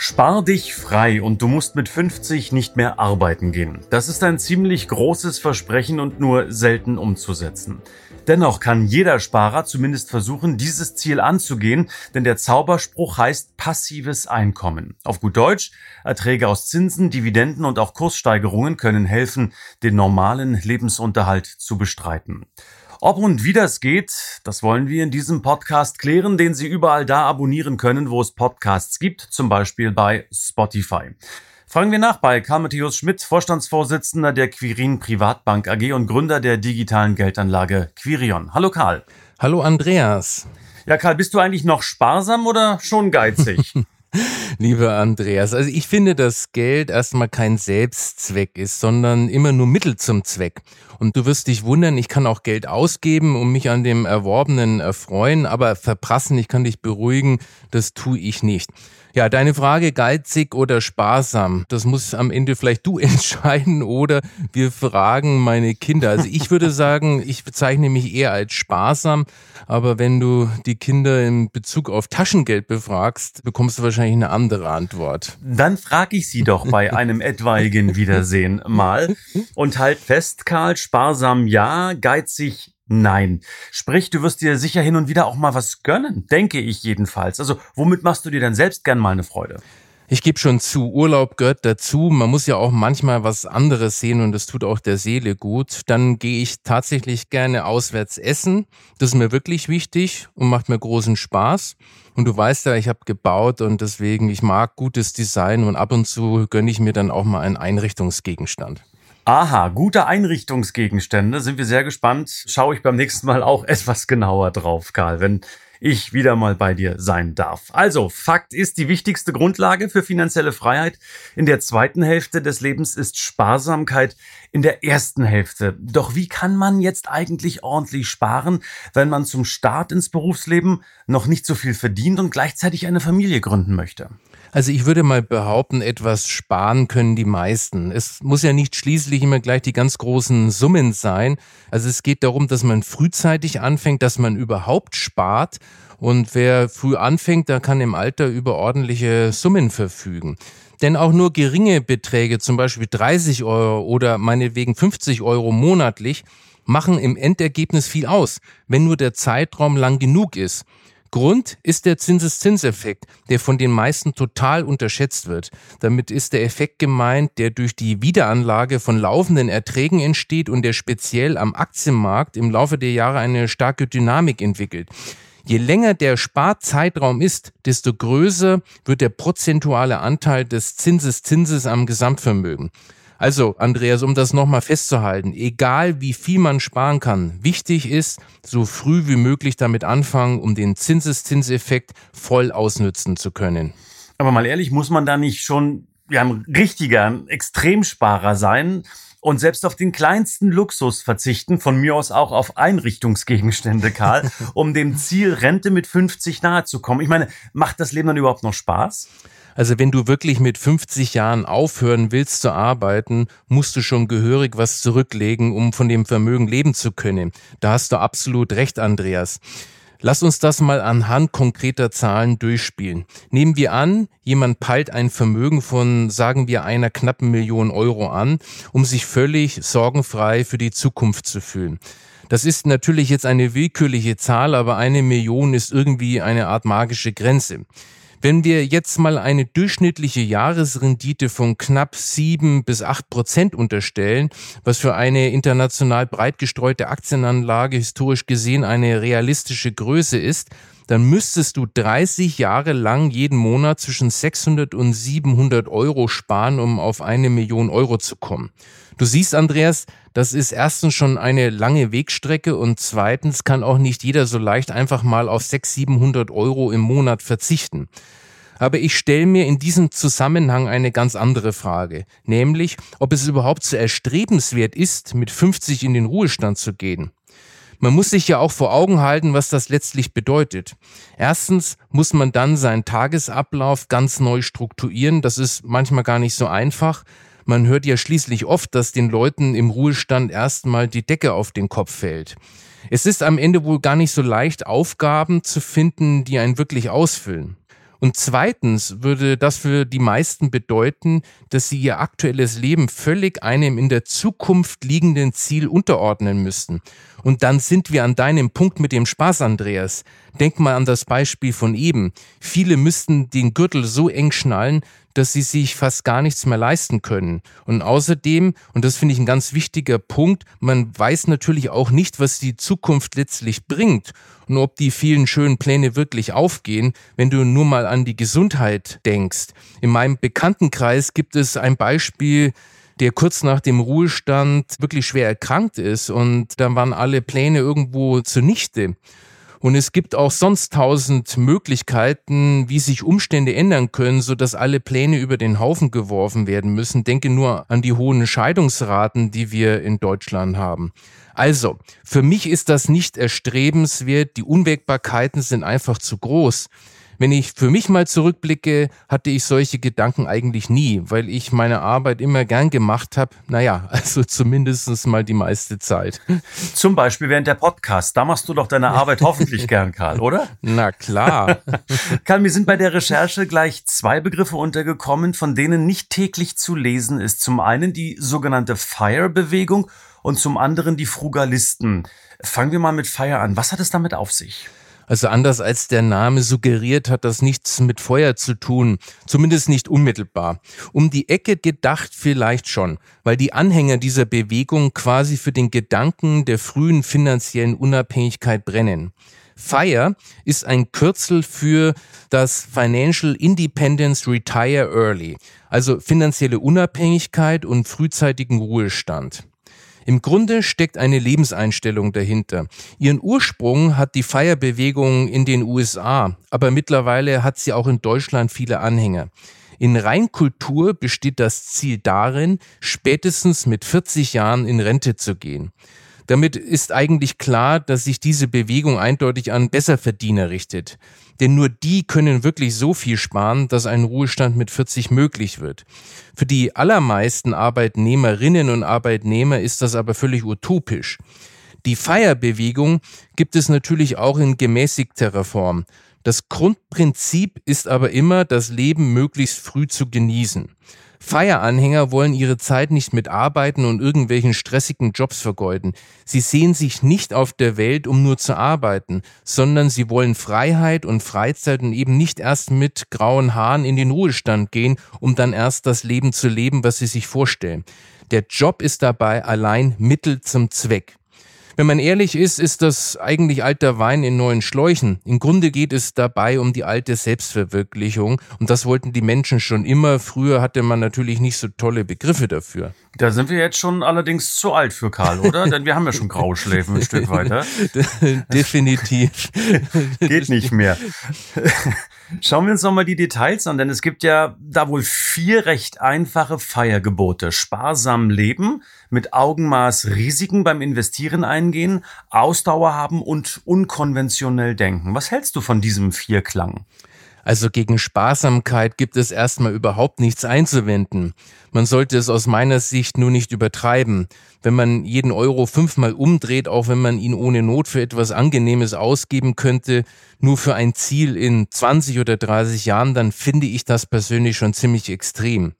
Spar dich frei und du musst mit 50 nicht mehr arbeiten gehen. Das ist ein ziemlich großes Versprechen und nur selten umzusetzen. Dennoch kann jeder Sparer zumindest versuchen, dieses Ziel anzugehen, denn der Zauberspruch heißt passives Einkommen. Auf gut Deutsch, Erträge aus Zinsen, Dividenden und auch Kurssteigerungen können helfen, den normalen Lebensunterhalt zu bestreiten. Ob und wie das geht, das wollen wir in diesem Podcast klären, den Sie überall da abonnieren können, wo es Podcasts gibt, zum Beispiel bei Spotify. Fragen wir nach bei Karl Matthäus Schmidt, Vorstandsvorsitzender der Quirin Privatbank AG und Gründer der digitalen Geldanlage Quirion. Hallo Karl. Hallo Andreas. Ja, Karl, bist du eigentlich noch sparsam oder schon geizig? Lieber Andreas, also ich finde, dass Geld erstmal kein Selbstzweck ist, sondern immer nur Mittel zum Zweck. Und du wirst dich wundern, ich kann auch Geld ausgeben und mich an dem Erworbenen erfreuen, aber verprassen, ich kann dich beruhigen, das tue ich nicht. Ja, deine Frage, geizig oder sparsam, das muss am Ende vielleicht du entscheiden oder wir fragen meine Kinder. Also ich würde sagen, ich bezeichne mich eher als sparsam, aber wenn du die Kinder in Bezug auf Taschengeld befragst, bekommst du wahrscheinlich eine andere Antwort. Dann frage ich sie doch bei einem etwaigen Wiedersehen mal und halt fest, Karl, sparsam ja, geizig Nein. Sprich, du wirst dir sicher hin und wieder auch mal was gönnen, denke ich jedenfalls. Also, womit machst du dir dann selbst gern mal eine Freude? Ich gebe schon zu, Urlaub gehört dazu. Man muss ja auch manchmal was anderes sehen und das tut auch der Seele gut. Dann gehe ich tatsächlich gerne auswärts essen. Das ist mir wirklich wichtig und macht mir großen Spaß. Und du weißt ja, ich habe gebaut und deswegen, ich mag gutes Design und ab und zu gönne ich mir dann auch mal einen Einrichtungsgegenstand. Aha, gute Einrichtungsgegenstände. Sind wir sehr gespannt. Schaue ich beim nächsten Mal auch etwas genauer drauf, Karl, wenn ich wieder mal bei dir sein darf. Also, Fakt ist, die wichtigste Grundlage für finanzielle Freiheit in der zweiten Hälfte des Lebens ist Sparsamkeit in der ersten Hälfte. Doch wie kann man jetzt eigentlich ordentlich sparen, wenn man zum Start ins Berufsleben noch nicht so viel verdient und gleichzeitig eine Familie gründen möchte? Also ich würde mal behaupten, etwas sparen können die meisten. Es muss ja nicht schließlich immer gleich die ganz großen Summen sein. Also es geht darum, dass man frühzeitig anfängt, dass man überhaupt spart. Und wer früh anfängt, der kann im Alter über ordentliche Summen verfügen. Denn auch nur geringe Beträge, zum Beispiel 30 Euro oder meinetwegen 50 Euro monatlich, machen im Endergebnis viel aus, wenn nur der Zeitraum lang genug ist. Grund ist der Zinseszinseffekt, der von den meisten total unterschätzt wird. Damit ist der Effekt gemeint, der durch die Wiederanlage von laufenden Erträgen entsteht und der speziell am Aktienmarkt im Laufe der Jahre eine starke Dynamik entwickelt. Je länger der Sparzeitraum ist, desto größer wird der prozentuale Anteil des Zinseszinses am Gesamtvermögen. Also, Andreas, um das nochmal festzuhalten, egal wie viel man sparen kann, wichtig ist, so früh wie möglich damit anfangen, um den Zinseszinseffekt voll ausnützen zu können. Aber mal ehrlich, muss man da nicht schon ja, ein richtiger ein Extremsparer sein und selbst auf den kleinsten Luxus verzichten, von mir aus auch auf Einrichtungsgegenstände, Karl, um dem Ziel Rente mit 50 nahe zu kommen. Ich meine, macht das Leben dann überhaupt noch Spaß? Also wenn du wirklich mit 50 Jahren aufhören willst zu arbeiten, musst du schon gehörig was zurücklegen, um von dem Vermögen leben zu können. Da hast du absolut recht, Andreas. Lass uns das mal anhand konkreter Zahlen durchspielen. Nehmen wir an, jemand peilt ein Vermögen von, sagen wir, einer knappen Million Euro an, um sich völlig sorgenfrei für die Zukunft zu fühlen. Das ist natürlich jetzt eine willkürliche Zahl, aber eine Million ist irgendwie eine Art magische Grenze. Wenn wir jetzt mal eine durchschnittliche Jahresrendite von knapp sieben bis acht Prozent unterstellen, was für eine international breit gestreute Aktienanlage historisch gesehen eine realistische Größe ist, dann müsstest du 30 Jahre lang jeden Monat zwischen 600 und 700 Euro sparen, um auf eine Million Euro zu kommen. Du siehst, Andreas, das ist erstens schon eine lange Wegstrecke und zweitens kann auch nicht jeder so leicht einfach mal auf 600, 700 Euro im Monat verzichten. Aber ich stelle mir in diesem Zusammenhang eine ganz andere Frage, nämlich ob es überhaupt so erstrebenswert ist, mit 50 in den Ruhestand zu gehen. Man muss sich ja auch vor Augen halten, was das letztlich bedeutet. Erstens muss man dann seinen Tagesablauf ganz neu strukturieren. Das ist manchmal gar nicht so einfach. Man hört ja schließlich oft, dass den Leuten im Ruhestand erstmal die Decke auf den Kopf fällt. Es ist am Ende wohl gar nicht so leicht, Aufgaben zu finden, die einen wirklich ausfüllen. Und zweitens würde das für die meisten bedeuten, dass sie ihr aktuelles Leben völlig einem in der Zukunft liegenden Ziel unterordnen müssten. Und dann sind wir an deinem Punkt mit dem Spaß, Andreas. Denk mal an das Beispiel von eben. Viele müssten den Gürtel so eng schnallen, dass sie sich fast gar nichts mehr leisten können. Und außerdem, und das finde ich ein ganz wichtiger Punkt, man weiß natürlich auch nicht, was die Zukunft letztlich bringt und ob die vielen schönen Pläne wirklich aufgehen, wenn du nur mal an die Gesundheit denkst. In meinem Bekanntenkreis gibt es ein Beispiel, der kurz nach dem Ruhestand wirklich schwer erkrankt ist und dann waren alle Pläne irgendwo zunichte. Und es gibt auch sonst tausend Möglichkeiten, wie sich Umstände ändern können, so dass alle Pläne über den Haufen geworfen werden müssen. Denke nur an die hohen Scheidungsraten, die wir in Deutschland haben. Also, für mich ist das nicht erstrebenswert. Die Unwägbarkeiten sind einfach zu groß. Wenn ich für mich mal zurückblicke, hatte ich solche Gedanken eigentlich nie, weil ich meine Arbeit immer gern gemacht habe. Naja, also zumindest mal die meiste Zeit. Zum Beispiel während der Podcast. Da machst du doch deine Arbeit hoffentlich gern, Karl, oder? Na klar. Karl, mir sind bei der Recherche gleich zwei Begriffe untergekommen, von denen nicht täglich zu lesen ist. Zum einen die sogenannte FIRE-Bewegung und zum anderen die Frugalisten. Fangen wir mal mit FIRE an. Was hat es damit auf sich? Also anders als der Name suggeriert, hat das nichts mit Feuer zu tun, zumindest nicht unmittelbar. Um die Ecke gedacht vielleicht schon, weil die Anhänger dieser Bewegung quasi für den Gedanken der frühen finanziellen Unabhängigkeit brennen. FIRE ist ein Kürzel für das Financial Independence Retire Early, also finanzielle Unabhängigkeit und frühzeitigen Ruhestand. Im Grunde steckt eine Lebenseinstellung dahinter. Ihren Ursprung hat die Feierbewegung in den USA, aber mittlerweile hat sie auch in Deutschland viele Anhänger. In Reinkultur besteht das Ziel darin, spätestens mit 40 Jahren in Rente zu gehen. Damit ist eigentlich klar, dass sich diese Bewegung eindeutig an Besserverdiener richtet. Denn nur die können wirklich so viel sparen, dass ein Ruhestand mit 40 möglich wird. Für die allermeisten Arbeitnehmerinnen und Arbeitnehmer ist das aber völlig utopisch. Die Feierbewegung gibt es natürlich auch in gemäßigterer Form. Das Grundprinzip ist aber immer, das Leben möglichst früh zu genießen. Feieranhänger wollen ihre Zeit nicht mit Arbeiten und irgendwelchen stressigen Jobs vergeuden. Sie sehen sich nicht auf der Welt, um nur zu arbeiten, sondern sie wollen Freiheit und Freizeit und eben nicht erst mit grauen Haaren in den Ruhestand gehen, um dann erst das Leben zu leben, was sie sich vorstellen. Der Job ist dabei allein Mittel zum Zweck. Wenn man ehrlich ist, ist das eigentlich alter Wein in neuen Schläuchen. Im Grunde geht es dabei um die alte Selbstverwirklichung und das wollten die Menschen schon immer. Früher hatte man natürlich nicht so tolle Begriffe dafür. Da sind wir jetzt schon allerdings zu alt für Karl, oder? Denn wir haben ja schon Grauschläfen ein Stück weiter. Definitiv. Geht nicht mehr. Schauen wir uns nochmal die Details an, denn es gibt ja da wohl vier recht einfache Feiergebote. Sparsam leben, mit Augenmaß Risiken beim Investieren eingehen, Ausdauer haben und unkonventionell denken. Was hältst du von diesem Vierklang? Also gegen Sparsamkeit gibt es erstmal überhaupt nichts einzuwenden. Man sollte es aus meiner Sicht nur nicht übertreiben. Wenn man jeden Euro fünfmal umdreht, auch wenn man ihn ohne Not für etwas Angenehmes ausgeben könnte, nur für ein Ziel in 20 oder 30 Jahren, dann finde ich das persönlich schon ziemlich extrem.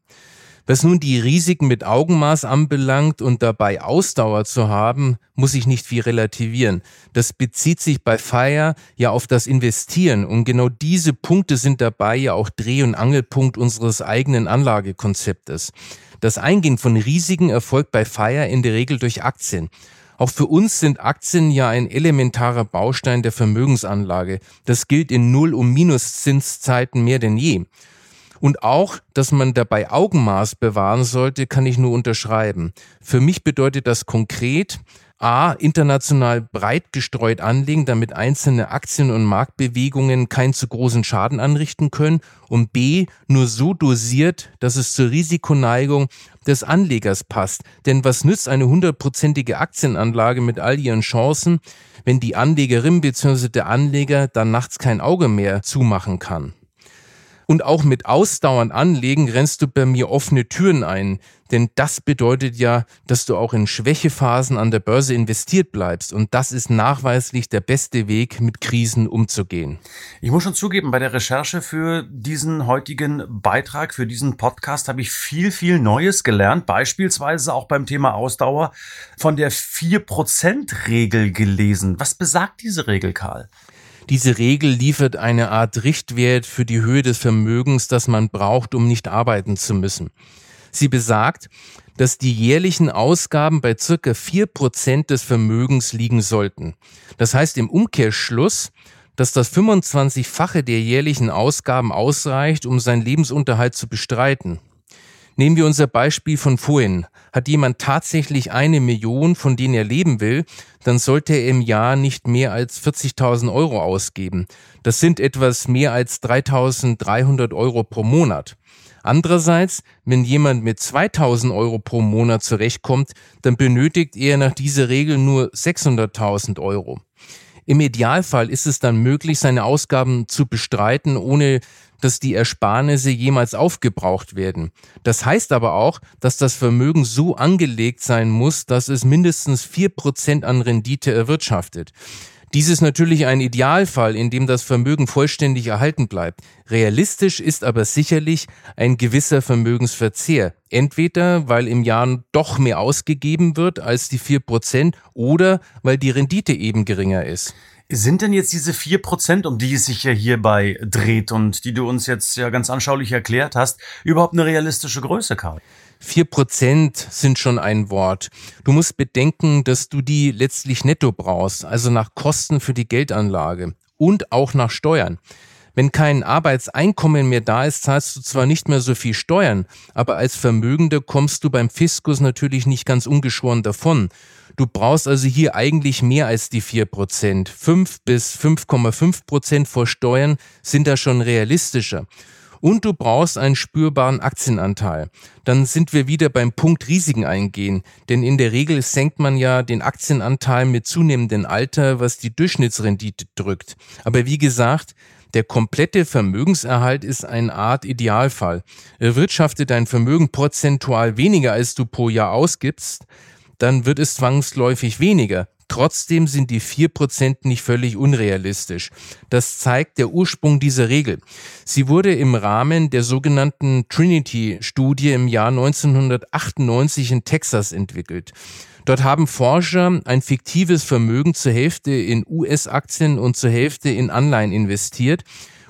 Was nun die Risiken mit Augenmaß anbelangt und dabei Ausdauer zu haben, muss ich nicht viel relativieren. Das bezieht sich bei Fire ja auf das Investieren und genau diese Punkte sind dabei ja auch Dreh- und Angelpunkt unseres eigenen Anlagekonzeptes. Das Eingehen von Risiken erfolgt bei Fire in der Regel durch Aktien. Auch für uns sind Aktien ja ein elementarer Baustein der Vermögensanlage. Das gilt in Null- und Minuszinszeiten mehr denn je. Und auch, dass man dabei Augenmaß bewahren sollte, kann ich nur unterschreiben. Für mich bedeutet das konkret, A, international breit gestreut anlegen, damit einzelne Aktien- und Marktbewegungen keinen zu großen Schaden anrichten können und B, nur so dosiert, dass es zur Risikoneigung des Anlegers passt. Denn was nützt eine hundertprozentige Aktienanlage mit all ihren Chancen, wenn die Anlegerin bzw. der Anleger dann nachts kein Auge mehr zumachen kann? Und auch mit ausdauernd anlegen rennst du bei mir offene Türen ein. Denn das bedeutet ja, dass du auch in Schwächephasen an der Börse investiert bleibst. Und das ist nachweislich der beste Weg, mit Krisen umzugehen. Ich muss schon zugeben, bei der Recherche für diesen heutigen Beitrag, für diesen Podcast, habe ich viel, viel Neues gelernt. Beispielsweise auch beim Thema Ausdauer von der 4%-Regel gelesen. Was besagt diese Regel, Karl? Diese Regel liefert eine Art Richtwert für die Höhe des Vermögens, das man braucht, um nicht arbeiten zu müssen. Sie besagt, dass die jährlichen Ausgaben bei circa vier Prozent des Vermögens liegen sollten. Das heißt im Umkehrschluss, dass das 25-fache der jährlichen Ausgaben ausreicht, um seinen Lebensunterhalt zu bestreiten. Nehmen wir unser Beispiel von vorhin. Hat jemand tatsächlich eine Million, von denen er leben will, dann sollte er im Jahr nicht mehr als 40.000 Euro ausgeben. Das sind etwas mehr als 3.300 Euro pro Monat. Andererseits, wenn jemand mit 2000 Euro pro Monat zurechtkommt, dann benötigt er nach dieser Regel nur 600.000 Euro. Im Idealfall ist es dann möglich, seine Ausgaben zu bestreiten, ohne dass die Ersparnisse jemals aufgebraucht werden. Das heißt aber auch, dass das Vermögen so angelegt sein muss, dass es mindestens vier Prozent an Rendite erwirtschaftet. Dies ist natürlich ein Idealfall, in dem das Vermögen vollständig erhalten bleibt. Realistisch ist aber sicherlich ein gewisser Vermögensverzehr. Entweder weil im Jahr doch mehr ausgegeben wird als die vier Prozent oder weil die Rendite eben geringer ist. Sind denn jetzt diese vier Prozent, um die es sich ja hierbei dreht und die du uns jetzt ja ganz anschaulich erklärt hast, überhaupt eine realistische Größe, Karl? Vier Prozent sind schon ein Wort. Du musst bedenken, dass du die letztlich netto brauchst, also nach Kosten für die Geldanlage und auch nach Steuern. Wenn kein Arbeitseinkommen mehr da ist, zahlst du zwar nicht mehr so viel Steuern, aber als Vermögender kommst du beim Fiskus natürlich nicht ganz ungeschoren davon. Du brauchst also hier eigentlich mehr als die 4%. 5 bis 5,5 Prozent vor Steuern sind da schon realistischer. Und du brauchst einen spürbaren Aktienanteil. Dann sind wir wieder beim Punkt Risiken eingehen. Denn in der Regel senkt man ja den Aktienanteil mit zunehmendem Alter, was die Durchschnittsrendite drückt. Aber wie gesagt, der komplette Vermögenserhalt ist eine Art Idealfall. Erwirtschaftet dein Vermögen prozentual weniger, als du pro Jahr ausgibst, dann wird es zwangsläufig weniger. Trotzdem sind die vier Prozent nicht völlig unrealistisch. Das zeigt der Ursprung dieser Regel. Sie wurde im Rahmen der sogenannten Trinity-Studie im Jahr 1998 in Texas entwickelt. Dort haben Forscher ein fiktives Vermögen zur Hälfte in US-Aktien und zur Hälfte in Anleihen investiert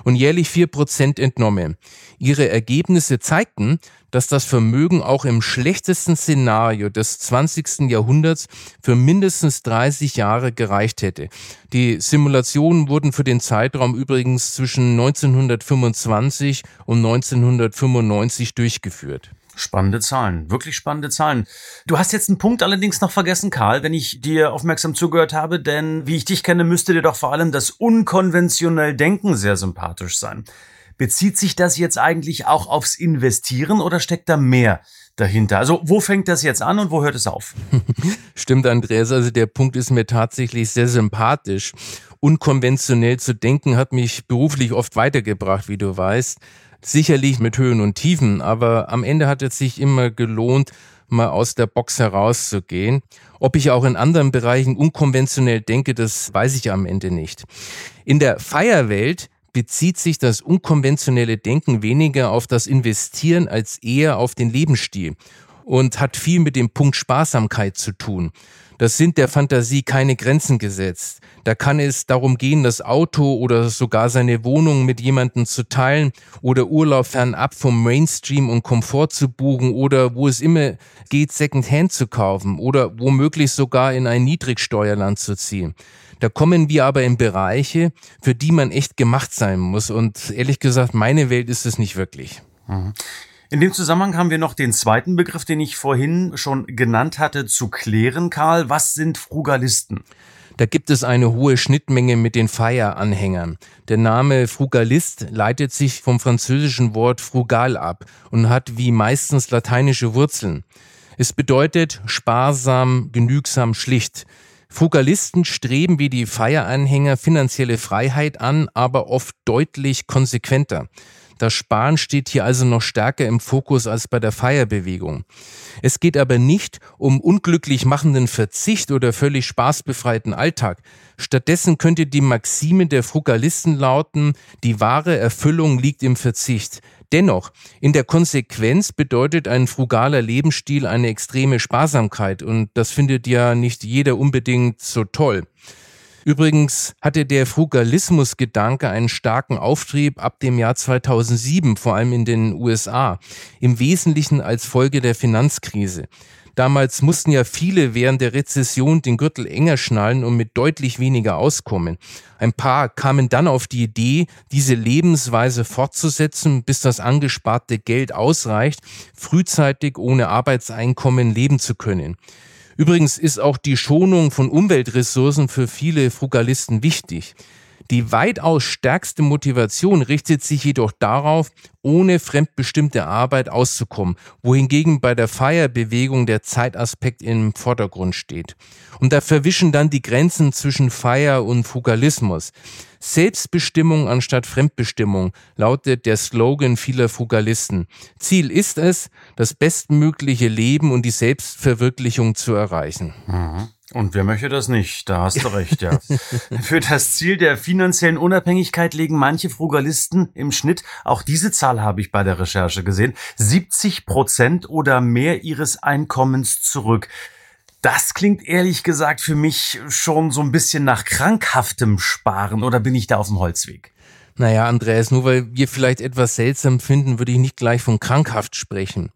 und jährlich vier Prozent entnommen. Ihre Ergebnisse zeigten, dass das Vermögen auch im schlechtesten Szenario des 20. Jahrhunderts für mindestens 30 Jahre gereicht hätte. Die Simulationen wurden für den Zeitraum übrigens zwischen 1925 und 1995 durchgeführt. Spannende Zahlen, wirklich spannende Zahlen. Du hast jetzt einen Punkt allerdings noch vergessen, Karl, wenn ich dir aufmerksam zugehört habe, denn wie ich dich kenne, müsste dir doch vor allem das unkonventionell Denken sehr sympathisch sein. Bezieht sich das jetzt eigentlich auch aufs Investieren oder steckt da mehr dahinter? Also wo fängt das jetzt an und wo hört es auf? Stimmt, Andreas, also der Punkt ist mir tatsächlich sehr sympathisch. Unkonventionell zu denken hat mich beruflich oft weitergebracht, wie du weißt sicherlich mit Höhen und Tiefen, aber am Ende hat es sich immer gelohnt, mal aus der Box herauszugehen. Ob ich auch in anderen Bereichen unkonventionell denke, das weiß ich am Ende nicht. In der Feierwelt bezieht sich das unkonventionelle Denken weniger auf das Investieren als eher auf den Lebensstil und hat viel mit dem Punkt Sparsamkeit zu tun. Das sind der Fantasie keine Grenzen gesetzt. Da kann es darum gehen, das Auto oder sogar seine Wohnung mit jemandem zu teilen oder Urlaub fernab vom Mainstream und Komfort zu buchen oder wo es immer geht, Secondhand zu kaufen oder womöglich sogar in ein Niedrigsteuerland zu ziehen. Da kommen wir aber in Bereiche, für die man echt gemacht sein muss. Und ehrlich gesagt, meine Welt ist es nicht wirklich. In dem Zusammenhang haben wir noch den zweiten Begriff, den ich vorhin schon genannt hatte, zu klären, Karl. Was sind Frugalisten? Da gibt es eine hohe Schnittmenge mit den Fire-Anhängern. Der Name Frugalist leitet sich vom französischen Wort frugal ab und hat wie meistens lateinische Wurzeln. Es bedeutet sparsam, genügsam, schlicht. Frugalisten streben wie die Fire-Anhänger finanzielle Freiheit an, aber oft deutlich konsequenter. Das Sparen steht hier also noch stärker im Fokus als bei der Feierbewegung. Es geht aber nicht um unglücklich machenden Verzicht oder völlig spaßbefreiten Alltag. Stattdessen könnte die Maxime der Frugalisten lauten, die wahre Erfüllung liegt im Verzicht. Dennoch, in der Konsequenz bedeutet ein frugaler Lebensstil eine extreme Sparsamkeit und das findet ja nicht jeder unbedingt so toll. Übrigens hatte der Frugalismusgedanke einen starken Auftrieb ab dem Jahr 2007, vor allem in den USA, im Wesentlichen als Folge der Finanzkrise. Damals mussten ja viele während der Rezession den Gürtel enger schnallen und mit deutlich weniger auskommen. Ein paar kamen dann auf die Idee, diese Lebensweise fortzusetzen, bis das angesparte Geld ausreicht, frühzeitig ohne Arbeitseinkommen leben zu können. Übrigens ist auch die Schonung von Umweltressourcen für viele Frugalisten wichtig. Die weitaus stärkste Motivation richtet sich jedoch darauf, ohne fremdbestimmte Arbeit auszukommen, wohingegen bei der Feierbewegung der Zeitaspekt im Vordergrund steht. Und da verwischen dann die Grenzen zwischen Feier und Fugalismus. Selbstbestimmung anstatt Fremdbestimmung lautet der Slogan vieler Fugalisten. Ziel ist es, das bestmögliche Leben und die Selbstverwirklichung zu erreichen. Mhm. Und wer möchte das nicht? Da hast du recht, ja. Für das Ziel der finanziellen Unabhängigkeit legen manche Frugalisten im Schnitt, auch diese Zahl habe ich bei der Recherche gesehen, 70 Prozent oder mehr ihres Einkommens zurück. Das klingt ehrlich gesagt für mich schon so ein bisschen nach krankhaftem Sparen oder bin ich da auf dem Holzweg? Naja, Andreas, nur weil wir vielleicht etwas seltsam finden, würde ich nicht gleich von krankhaft sprechen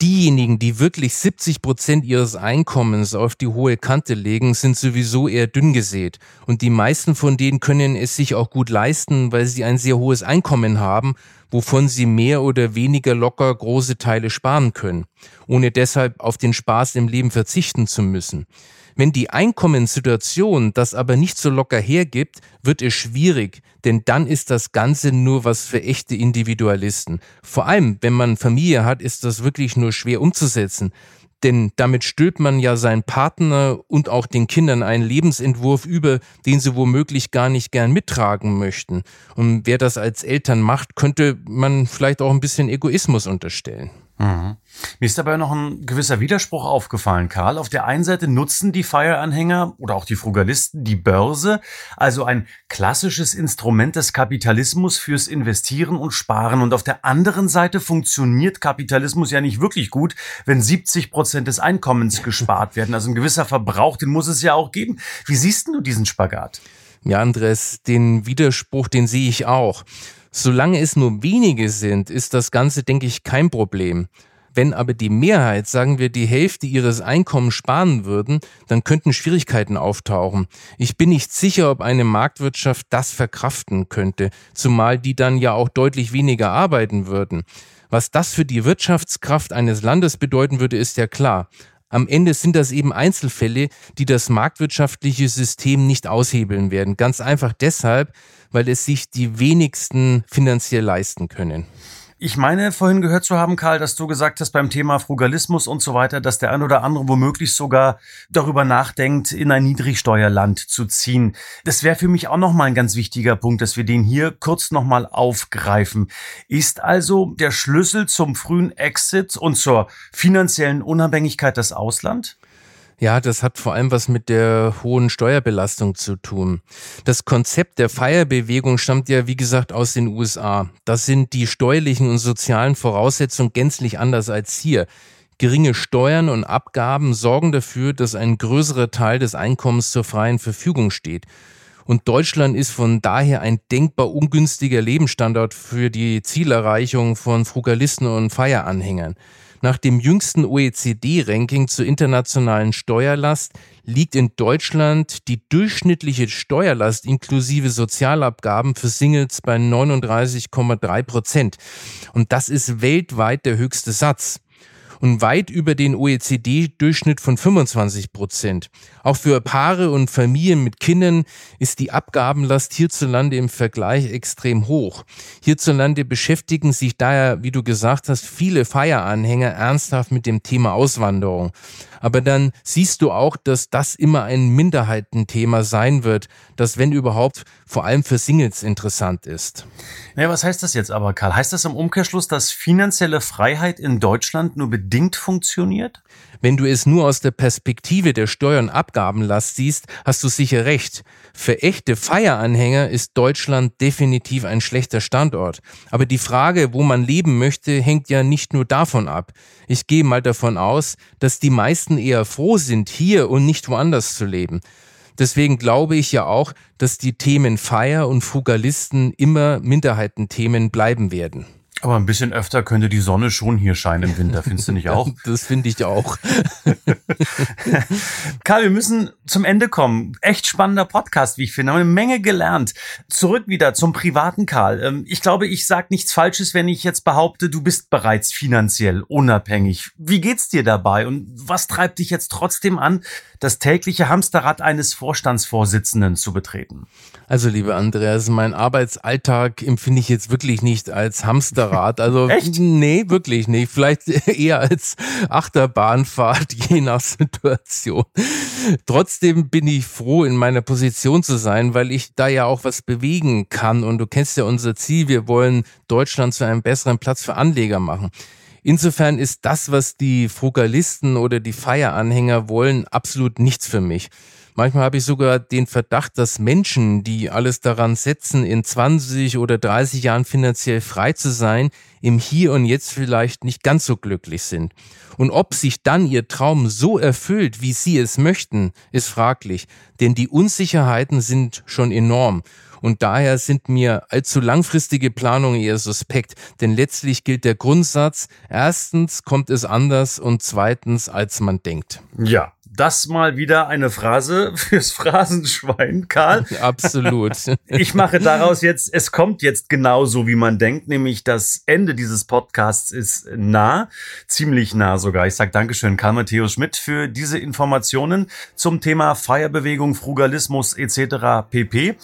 diejenigen, die wirklich 70 Prozent ihres Einkommens auf die hohe Kante legen, sind sowieso eher dünn gesät. Und die meisten von denen können es sich auch gut leisten, weil sie ein sehr hohes Einkommen haben, wovon sie mehr oder weniger locker große Teile sparen können, ohne deshalb auf den Spaß im Leben verzichten zu müssen. Wenn die Einkommenssituation das aber nicht so locker hergibt, wird es schwierig, denn dann ist das Ganze nur was für echte Individualisten. Vor allem, wenn man Familie hat, ist das wirklich nur schwer umzusetzen. Denn damit stülpt man ja seinen Partner und auch den Kindern einen Lebensentwurf über, den sie womöglich gar nicht gern mittragen möchten. Und wer das als Eltern macht, könnte man vielleicht auch ein bisschen Egoismus unterstellen. Mhm. Mir ist dabei noch ein gewisser Widerspruch aufgefallen, Karl. Auf der einen Seite nutzen die Fire-Anhänger oder auch die Frugalisten die Börse, also ein klassisches Instrument des Kapitalismus fürs Investieren und Sparen. Und auf der anderen Seite funktioniert Kapitalismus ja nicht wirklich gut, wenn 70 Prozent des Einkommens gespart werden. Also ein gewisser Verbrauch, den muss es ja auch geben. Wie siehst du diesen Spagat? Ja, Andres, den Widerspruch, den sehe ich auch. Solange es nur wenige sind, ist das Ganze, denke ich, kein Problem. Wenn aber die Mehrheit, sagen wir, die Hälfte ihres Einkommens sparen würden, dann könnten Schwierigkeiten auftauchen. Ich bin nicht sicher, ob eine Marktwirtschaft das verkraften könnte, zumal die dann ja auch deutlich weniger arbeiten würden. Was das für die Wirtschaftskraft eines Landes bedeuten würde, ist ja klar. Am Ende sind das eben Einzelfälle, die das marktwirtschaftliche System nicht aushebeln werden. Ganz einfach deshalb, weil es sich die wenigsten finanziell leisten können. Ich meine, vorhin gehört zu haben, Karl, dass du gesagt hast beim Thema Frugalismus und so weiter, dass der ein oder andere womöglich sogar darüber nachdenkt, in ein Niedrigsteuerland zu ziehen. Das wäre für mich auch nochmal ein ganz wichtiger Punkt, dass wir den hier kurz nochmal aufgreifen. Ist also der Schlüssel zum frühen Exit und zur finanziellen Unabhängigkeit das Ausland? Ja, das hat vor allem was mit der hohen Steuerbelastung zu tun. Das Konzept der Feierbewegung stammt ja, wie gesagt, aus den USA. Das sind die steuerlichen und sozialen Voraussetzungen gänzlich anders als hier. Geringe Steuern und Abgaben sorgen dafür, dass ein größerer Teil des Einkommens zur freien Verfügung steht. Und Deutschland ist von daher ein denkbar ungünstiger Lebensstandard für die Zielerreichung von Frugalisten und Feieranhängern. Nach dem jüngsten OECD-Ranking zur internationalen Steuerlast liegt in Deutschland die durchschnittliche Steuerlast inklusive Sozialabgaben für Singles bei 39,3 Prozent. Und das ist weltweit der höchste Satz und weit über den OECD-Durchschnitt von 25 Prozent. Auch für Paare und Familien mit Kindern ist die Abgabenlast hierzulande im Vergleich extrem hoch. Hierzulande beschäftigen sich daher, wie du gesagt hast, viele Feieranhänger ernsthaft mit dem Thema Auswanderung. Aber dann siehst du auch, dass das immer ein Minderheitenthema sein wird, das wenn überhaupt vor allem für Singles interessant ist. Naja, was heißt das jetzt aber, Karl? Heißt das im Umkehrschluss, dass finanzielle Freiheit in Deutschland nur bedingt funktioniert? Wenn du es nur aus der Perspektive der Steuer- und Abgabenlast siehst, hast du sicher recht. Für echte Feieranhänger ist Deutschland definitiv ein schlechter Standort. Aber die Frage, wo man leben möchte, hängt ja nicht nur davon ab. Ich gehe mal davon aus, dass die meisten eher froh sind, hier und nicht woanders zu leben. Deswegen glaube ich ja auch, dass die Themen Feier und Frugalisten immer Minderheitenthemen bleiben werden. Aber ein bisschen öfter könnte die Sonne schon hier scheinen im Winter, findest du nicht auch? Das finde ich auch. Karl, wir müssen zum Ende kommen. Echt spannender Podcast, wie ich finde. Haben eine Menge gelernt. Zurück wieder zum privaten Karl. Ähm, ich glaube, ich sage nichts Falsches, wenn ich jetzt behaupte, du bist bereits finanziell unabhängig. Wie geht's dir dabei und was treibt dich jetzt trotzdem an, das tägliche Hamsterrad eines Vorstandsvorsitzenden zu betreten? Also, liebe Andreas, mein Arbeitsalltag empfinde ich jetzt wirklich nicht als Hamsterrad. Also, Echt? nee, wirklich nicht. Vielleicht eher als Achterbahnfahrt, je nach Situation. Trotzdem bin ich froh, in meiner Position zu sein, weil ich da ja auch was bewegen kann. Und du kennst ja unser Ziel. Wir wollen Deutschland zu einem besseren Platz für Anleger machen. Insofern ist das, was die Frugalisten oder die Feieranhänger wollen, absolut nichts für mich. Manchmal habe ich sogar den Verdacht, dass Menschen, die alles daran setzen, in 20 oder 30 Jahren finanziell frei zu sein, im Hier und Jetzt vielleicht nicht ganz so glücklich sind. Und ob sich dann ihr Traum so erfüllt, wie sie es möchten, ist fraglich, denn die Unsicherheiten sind schon enorm. Und daher sind mir allzu langfristige Planungen eher suspekt. Denn letztlich gilt der Grundsatz, erstens kommt es anders und zweitens, als man denkt. Ja, das mal wieder eine Phrase fürs Phrasenschwein, Karl. Absolut. Ich mache daraus jetzt, es kommt jetzt genauso, wie man denkt, nämlich das Ende dieses Podcasts ist nah, ziemlich nah sogar. Ich sage Dankeschön, Karl Matthäus Schmidt, für diese Informationen zum Thema Feierbewegung, Frugalismus etc. pp.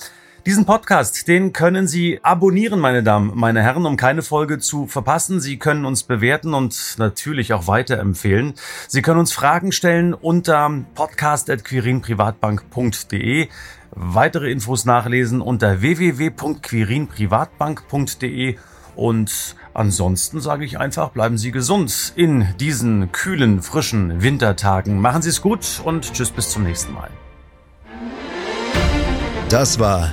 Diesen Podcast, den können Sie abonnieren, meine Damen, meine Herren, um keine Folge zu verpassen. Sie können uns bewerten und natürlich auch weiterempfehlen. Sie können uns Fragen stellen unter podcast.quirinprivatbank.de. Weitere Infos nachlesen unter www.quirinprivatbank.de und ansonsten sage ich einfach, bleiben Sie gesund in diesen kühlen, frischen Wintertagen. Machen Sie es gut und tschüss bis zum nächsten Mal. Das war